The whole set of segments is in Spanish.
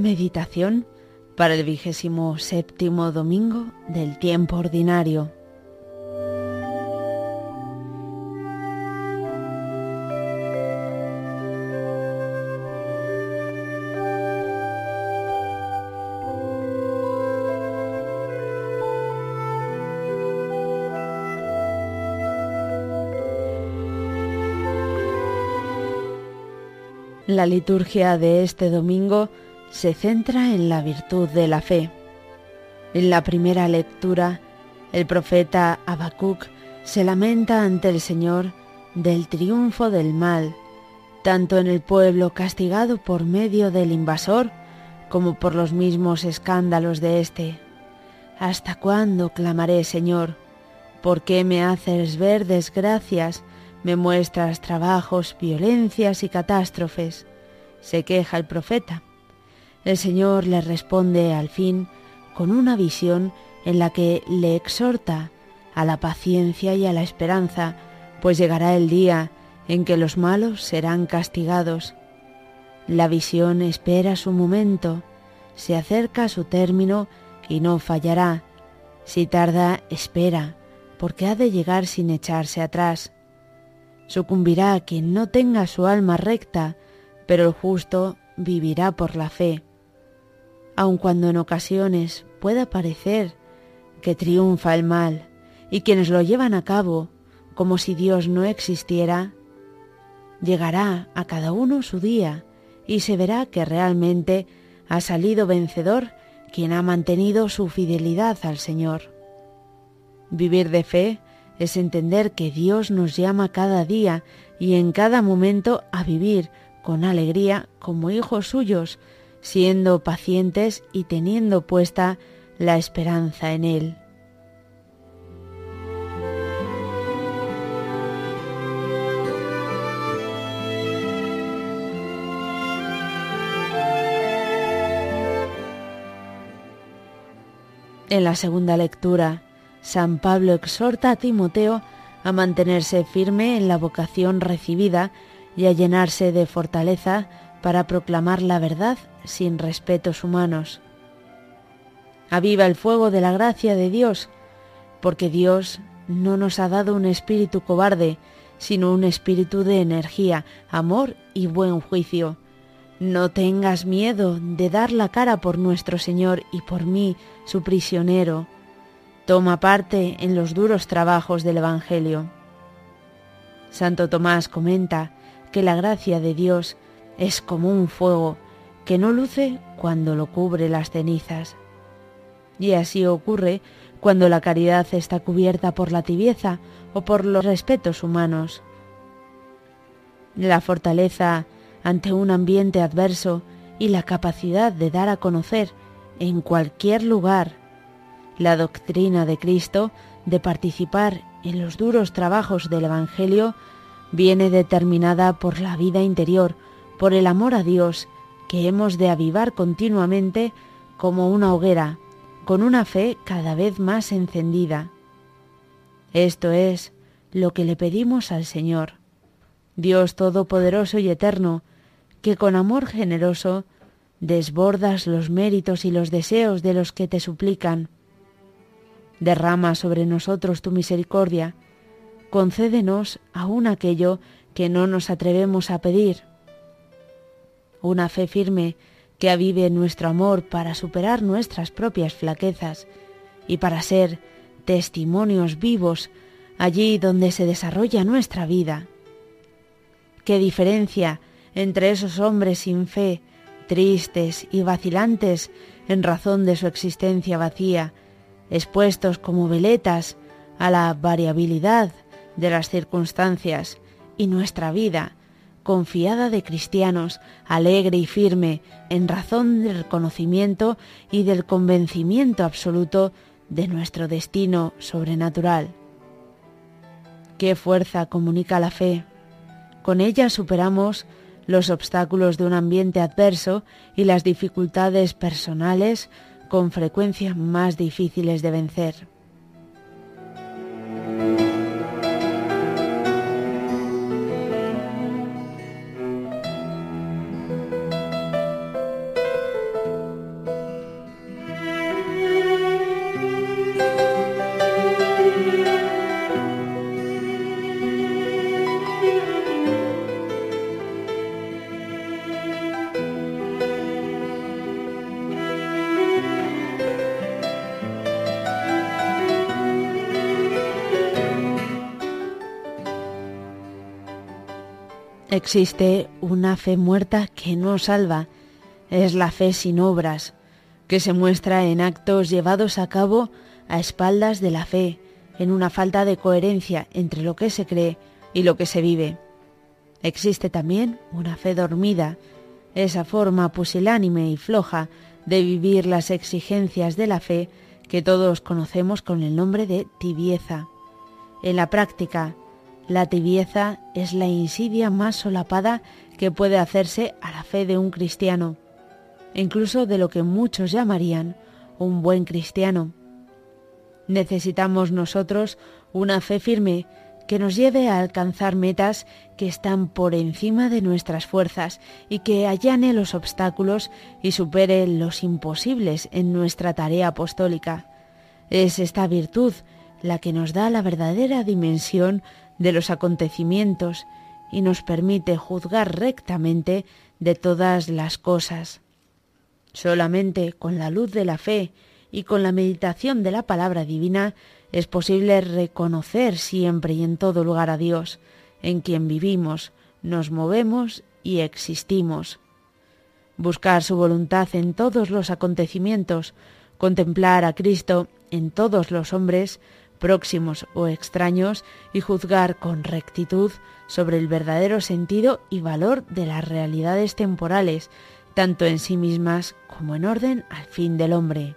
Meditación para el vigésimo séptimo domingo del tiempo ordinario. La liturgia de este domingo se centra en la virtud de la fe. En la primera lectura, el profeta Habacuc se lamenta ante el Señor del triunfo del mal, tanto en el pueblo castigado por medio del invasor como por los mismos escándalos de éste. ¿Hasta cuándo clamaré, Señor? ¿Por qué me haces ver desgracias me muestras trabajos, violencias y catástrofes. Se queja el profeta. El Señor le responde al fin con una visión en la que le exhorta a la paciencia y a la esperanza, pues llegará el día en que los malos serán castigados. La visión espera su momento, se acerca a su término y no fallará. Si tarda, espera, porque ha de llegar sin echarse atrás. Sucumbirá quien no tenga su alma recta, pero el justo vivirá por la fe. Aun cuando en ocasiones pueda parecer que triunfa el mal y quienes lo llevan a cabo como si Dios no existiera, llegará a cada uno su día y se verá que realmente ha salido vencedor quien ha mantenido su fidelidad al Señor. Vivir de fe es entender que Dios nos llama cada día y en cada momento a vivir con alegría como hijos suyos, siendo pacientes y teniendo puesta la esperanza en Él. En la segunda lectura, San Pablo exhorta a Timoteo a mantenerse firme en la vocación recibida y a llenarse de fortaleza para proclamar la verdad sin respetos humanos. Aviva el fuego de la gracia de Dios, porque Dios no nos ha dado un espíritu cobarde, sino un espíritu de energía, amor y buen juicio. No tengas miedo de dar la cara por nuestro Señor y por mí, su prisionero Toma parte en los duros trabajos del Evangelio. Santo Tomás comenta que la gracia de Dios es como un fuego que no luce cuando lo cubre las cenizas. Y así ocurre cuando la caridad está cubierta por la tibieza o por los respetos humanos. La fortaleza ante un ambiente adverso y la capacidad de dar a conocer en cualquier lugar la doctrina de Cristo de participar en los duros trabajos del Evangelio viene determinada por la vida interior, por el amor a Dios que hemos de avivar continuamente como una hoguera, con una fe cada vez más encendida. Esto es lo que le pedimos al Señor, Dios Todopoderoso y Eterno, que con amor generoso desbordas los méritos y los deseos de los que te suplican Derrama sobre nosotros tu misericordia. Concédenos aún aquello que no nos atrevemos a pedir. Una fe firme que avive nuestro amor para superar nuestras propias flaquezas y para ser testimonios vivos allí donde se desarrolla nuestra vida. Qué diferencia entre esos hombres sin fe, tristes y vacilantes en razón de su existencia vacía, expuestos como veletas a la variabilidad de las circunstancias y nuestra vida, confiada de cristianos, alegre y firme, en razón del conocimiento y del convencimiento absoluto de nuestro destino sobrenatural. Qué fuerza comunica la fe. Con ella superamos los obstáculos de un ambiente adverso y las dificultades personales con frecuencia más difíciles de vencer. Existe una fe muerta que no salva. Es la fe sin obras, que se muestra en actos llevados a cabo a espaldas de la fe, en una falta de coherencia entre lo que se cree y lo que se vive. Existe también una fe dormida, esa forma pusilánime y floja de vivir las exigencias de la fe que todos conocemos con el nombre de tibieza. En la práctica, la tibieza es la insidia más solapada que puede hacerse a la fe de un cristiano, incluso de lo que muchos llamarían un buen cristiano. Necesitamos nosotros una fe firme que nos lleve a alcanzar metas que están por encima de nuestras fuerzas y que allane los obstáculos y supere los imposibles en nuestra tarea apostólica. Es esta virtud la que nos da la verdadera dimensión de los acontecimientos y nos permite juzgar rectamente de todas las cosas. Solamente con la luz de la fe y con la meditación de la palabra divina es posible reconocer siempre y en todo lugar a Dios, en quien vivimos, nos movemos y existimos. Buscar su voluntad en todos los acontecimientos, contemplar a Cristo en todos los hombres, próximos o extraños, y juzgar con rectitud sobre el verdadero sentido y valor de las realidades temporales, tanto en sí mismas como en orden al fin del hombre.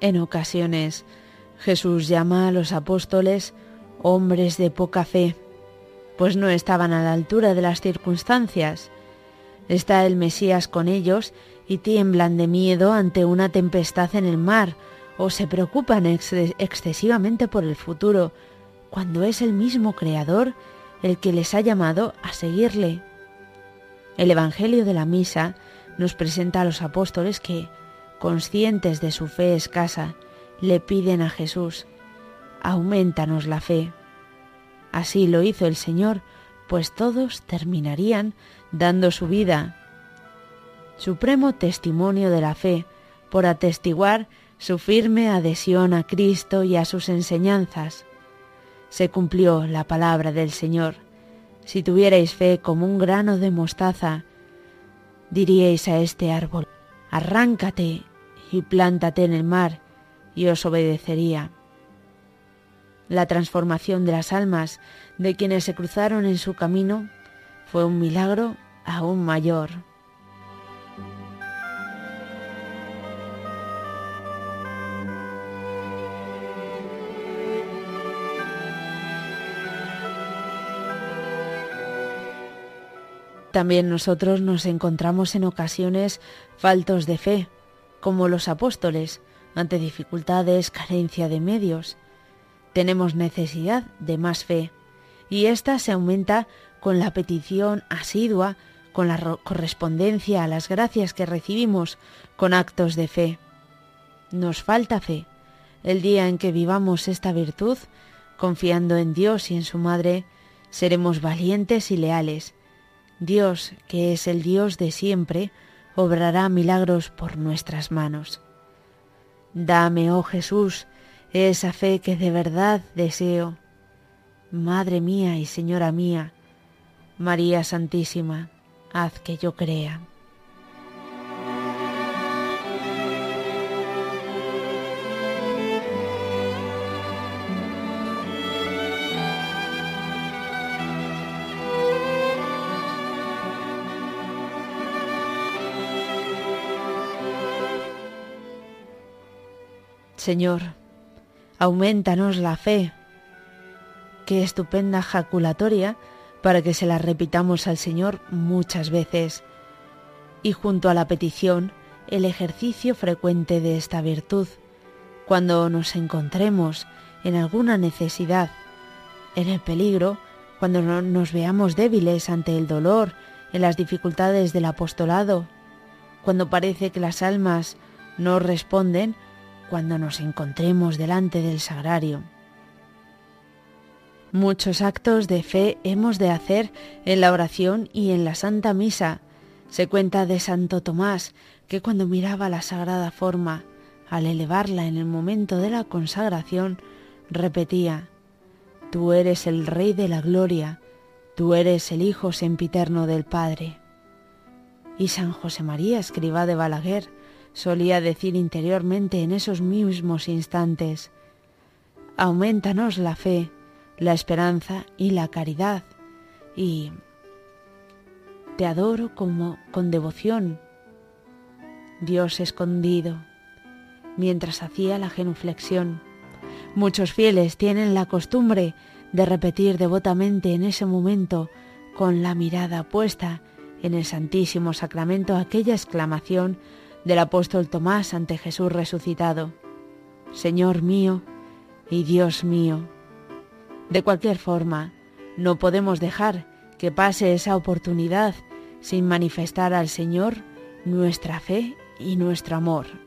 En ocasiones Jesús llama a los apóstoles hombres de poca fe, pues no estaban a la altura de las circunstancias. Está el Mesías con ellos y tiemblan de miedo ante una tempestad en el mar o se preocupan excesivamente por el futuro, cuando es el mismo Creador el que les ha llamado a seguirle. El Evangelio de la Misa nos presenta a los apóstoles que, conscientes de su fe escasa, le piden a Jesús, aumentanos la fe. Así lo hizo el Señor, pues todos terminarían dando su vida. Supremo testimonio de la fe, por atestiguar su firme adhesión a Cristo y a sus enseñanzas. Se cumplió la palabra del Señor. Si tuvierais fe como un grano de mostaza, diríais a este árbol, arráncate y plántate en el mar, y os obedecería. La transformación de las almas de quienes se cruzaron en su camino fue un milagro aún mayor. También nosotros nos encontramos en ocasiones faltos de fe, como los apóstoles, ante dificultades, carencia de medios. Tenemos necesidad de más fe, y ésta se aumenta con la petición asidua, con la correspondencia a las gracias que recibimos, con actos de fe. Nos falta fe. El día en que vivamos esta virtud, confiando en Dios y en su Madre, seremos valientes y leales, Dios, que es el Dios de siempre, obrará milagros por nuestras manos. Dame, oh Jesús, esa fe que de verdad deseo. Madre mía y Señora mía, María Santísima, haz que yo crea. Señor, aumentanos la fe. Qué estupenda jaculatoria para que se la repitamos al Señor muchas veces. Y junto a la petición, el ejercicio frecuente de esta virtud, cuando nos encontremos en alguna necesidad, en el peligro, cuando nos veamos débiles ante el dolor, en las dificultades del apostolado, cuando parece que las almas nos responden cuando nos encontremos delante del sagrario. Muchos actos de fe hemos de hacer en la oración y en la Santa Misa. Se cuenta de Santo Tomás que cuando miraba la sagrada forma, al elevarla en el momento de la consagración, repetía, Tú eres el Rey de la Gloria, tú eres el Hijo sempiterno del Padre. Y San José María, escriba de Balaguer, solía decir interiormente en esos mismos instantes, Aumentanos la fe, la esperanza y la caridad, y te adoro como con devoción, Dios escondido, mientras hacía la genuflexión. Muchos fieles tienen la costumbre de repetir devotamente en ese momento, con la mirada puesta en el Santísimo Sacramento, aquella exclamación del apóstol Tomás ante Jesús resucitado, Señor mío y Dios mío. De cualquier forma, no podemos dejar que pase esa oportunidad sin manifestar al Señor nuestra fe y nuestro amor.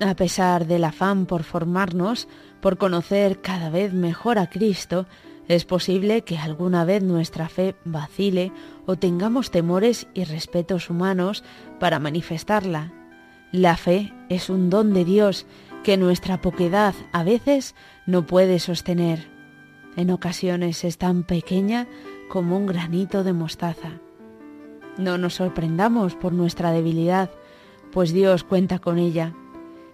A pesar del afán por formarnos, por conocer cada vez mejor a Cristo, es posible que alguna vez nuestra fe vacile o tengamos temores y respetos humanos para manifestarla. La fe es un don de Dios que nuestra poquedad a veces no puede sostener. En ocasiones es tan pequeña como un granito de mostaza. No nos sorprendamos por nuestra debilidad, pues Dios cuenta con ella.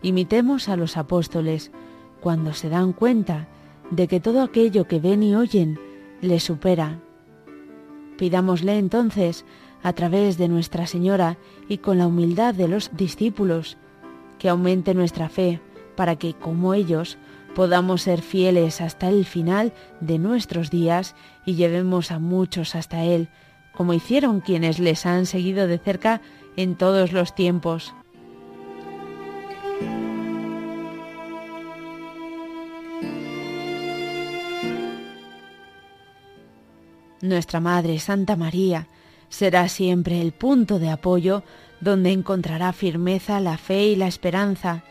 Imitemos a los apóstoles cuando se dan cuenta de que todo aquello que ven y oyen les supera. Pidámosle entonces, a través de Nuestra Señora y con la humildad de los discípulos, que aumente nuestra fe para que, como ellos, podamos ser fieles hasta el final de nuestros días y llevemos a muchos hasta Él, como hicieron quienes les han seguido de cerca en todos los tiempos. Nuestra Madre Santa María será siempre el punto de apoyo donde encontrará firmeza la fe y la esperanza,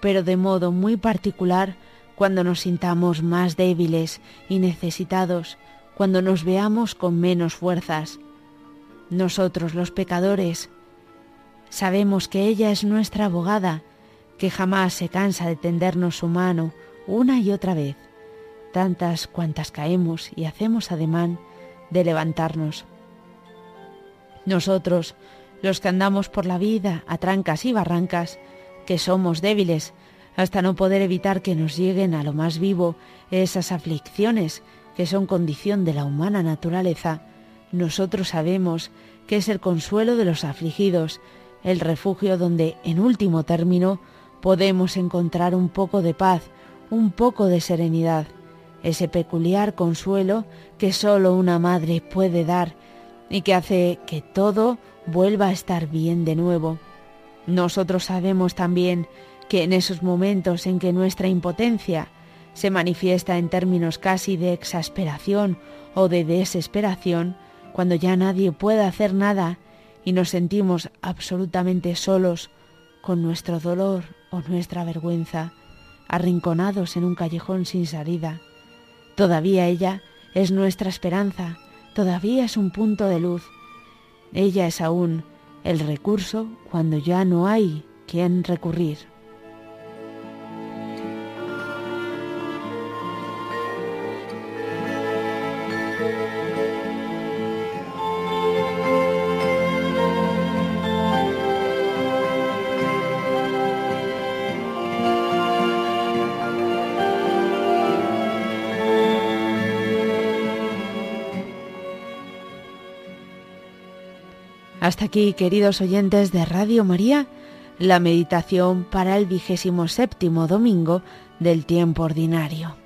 pero de modo muy particular cuando nos sintamos más débiles y necesitados, cuando nos veamos con menos fuerzas. Nosotros los pecadores sabemos que ella es nuestra abogada, que jamás se cansa de tendernos su mano una y otra vez, tantas cuantas caemos y hacemos ademán de levantarnos. Nosotros, los que andamos por la vida a trancas y barrancas, que somos débiles, hasta no poder evitar que nos lleguen a lo más vivo esas aflicciones que son condición de la humana naturaleza, nosotros sabemos que es el consuelo de los afligidos, el refugio donde, en último término, podemos encontrar un poco de paz, un poco de serenidad ese peculiar consuelo que sólo una madre puede dar y que hace que todo vuelva a estar bien de nuevo. Nosotros sabemos también que en esos momentos en que nuestra impotencia se manifiesta en términos casi de exasperación o de desesperación, cuando ya nadie puede hacer nada y nos sentimos absolutamente solos con nuestro dolor o nuestra vergüenza, arrinconados en un callejón sin salida, Todavía ella es nuestra esperanza, todavía es un punto de luz. Ella es aún el recurso cuando ya no hay quien recurrir. Aquí, queridos oyentes de Radio María, la meditación para el vigésimo séptimo domingo del tiempo ordinario.